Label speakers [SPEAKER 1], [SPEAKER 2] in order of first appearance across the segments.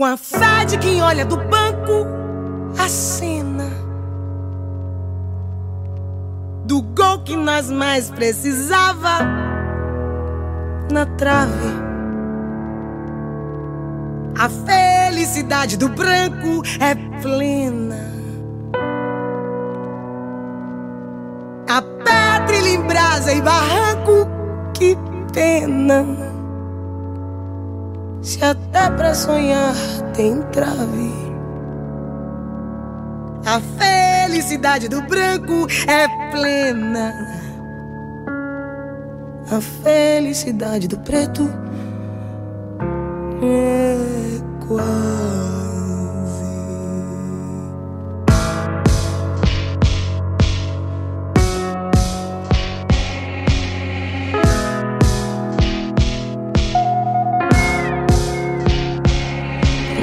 [SPEAKER 1] Com a fé de quem olha do banco a cena do gol que nós mais precisava na trave. A felicidade do branco é plena. A pedra em brasa e barranco, que pena. Se até pra sonhar tem trave. A felicidade do branco é plena. A felicidade do preto é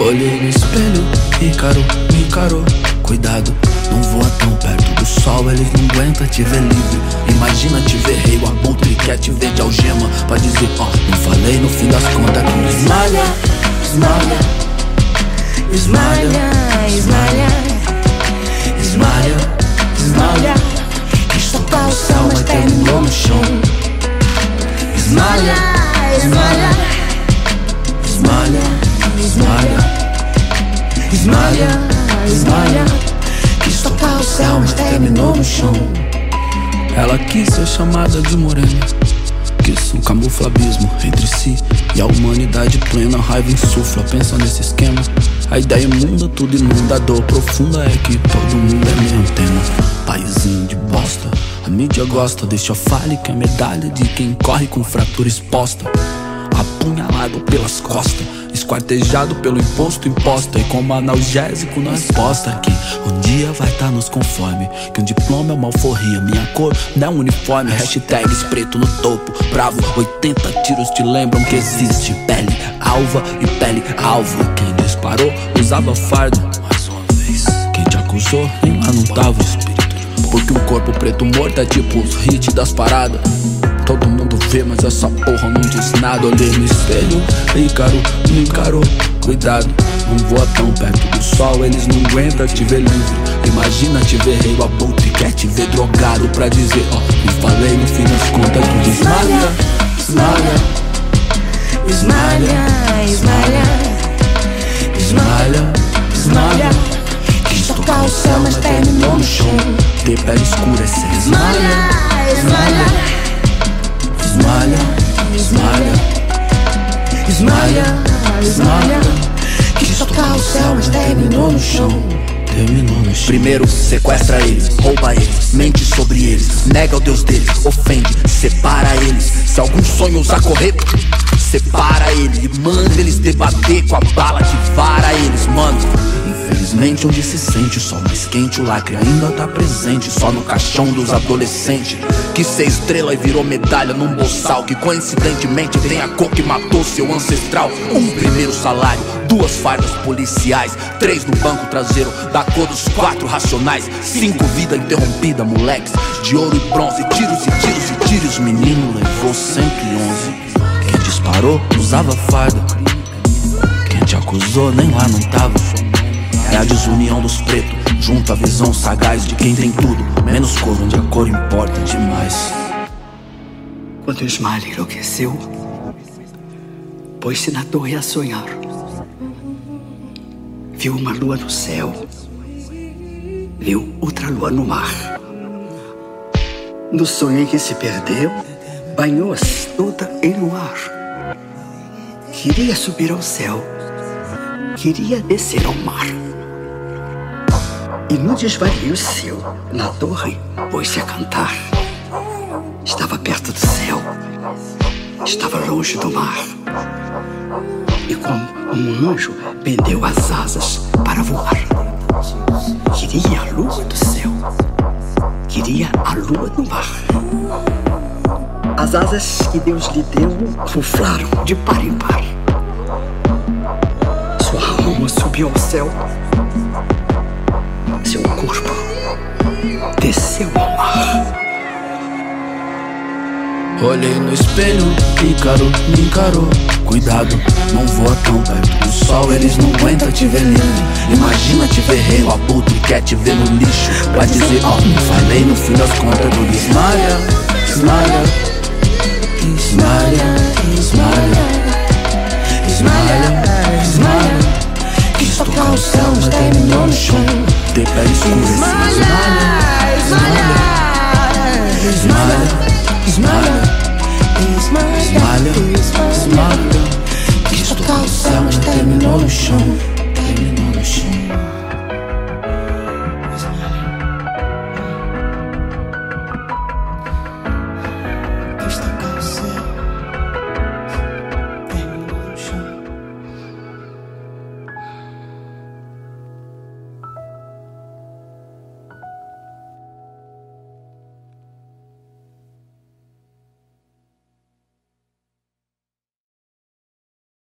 [SPEAKER 2] Olhei no espelho, me encarou, me encarou Cuidado, não voa tão perto do sol Eles não aguentam te ver livre. Imagina te ver rei, o abutre quer te ver de algema Pra dizer, ó, oh, não falei no fim das contas que esmalha, esmalha. Esmalha, esmalha Esmalha, Esmalha, esmalha Quis tocar o céu, mas terminou no chão. Ela quis ser chamada de morena Quis um camuflabismo entre si e a humanidade plena Raiva insufla, pensa nesse esquema. A ideia imunda, tudo inunda A dor profunda é que todo mundo é minha antena. Paizinho de bosta A mídia gosta, deixa fale que é medalha De quem corre com fratura exposta. Apunhalado pelas costas Esquartejado pelo imposto imposta. E como analgésico na resposta Que um dia vai tá nos conforme Que um diploma é uma alforria. Minha cor não é um uniforme. Hashtags preto no topo. Bravo, 80 tiros te lembram que existe Pele alva e pele alvo. Quem disparou usava fardo. Mais uma vez. Quem te acusou nem lá não tava Porque um corpo preto morto é tipo os hits das paradas. Todo mundo vê, mas essa porra não diz nada. Olhei no espelho, Ícaro me encarou. Cuidado, não voa tão perto do sol, eles não aguentam te ver livre. Imagina te ver rei, o abutre quer te ver drogado pra dizer, ó, oh, me falei no fim das contas esmalha, esmalha, esmalha, esmalha, esmalha, esmalha. Quis tocar o céu, mas terminou no chão. Ter pele escura é ser esmalha, esmalha. Esmalha, esmalha, esmalha, esmalha. Quis tocar o céu, mas terminou no chão. Primeiro sequestra eles, rouba eles, mente sobre eles, nega o Deus deles, ofende, separa eles. Se algum sonho usar correr, separa ele manda eles debater com a bala que vara eles, mano. Infelizmente onde se sente o sol mais quente O lacre ainda tá presente Só no caixão dos adolescentes. Que ser estrela e virou medalha num boçal Que coincidentemente tem a cor que matou seu ancestral. Um primeiro salário, duas fardas policiais Três no banco traseiro da cor dos quatro racionais. Cinco vida interrompida, moleques De ouro e bronze, tiros e tiros e tiros. Menino levou 111 Quem disparou usava farda. Quem te acusou nem lá não tava é a desunião dos pretos, junto à visão sagaz de quem tem tudo, menos cor onde a cor importa demais.
[SPEAKER 3] Quando Ismael enlouqueceu, pôs-se na torre a sonhar. Viu uma lua no céu, viu outra lua no mar. No sonho em que se perdeu, banhou-se toda em luar. Queria subir ao céu, queria descer ao mar. E no desvario seu, na torre, pôs-se a cantar. Estava perto do céu, estava longe do mar. E como um anjo, pendeu as asas para voar. Queria a lua do céu, queria a lua do mar. As asas que Deus lhe deu ruflaram de par em par. Sua alma subiu ao céu corpo desceu ao mar.
[SPEAKER 2] Olhei no espelho, Ícaro me encarou. cuidado, não voa tão perto do sol, eles não aguentam te ver lindo. Imagina te ver rei, o abutre quer te ver no lixo. Pra dizer, ó, oh, falei no fim das contas do Ismalha, Ismalha, Ismalha, Ismalha, Ismalha, De pele escura, Ismalha, Ismalha, Ismalha,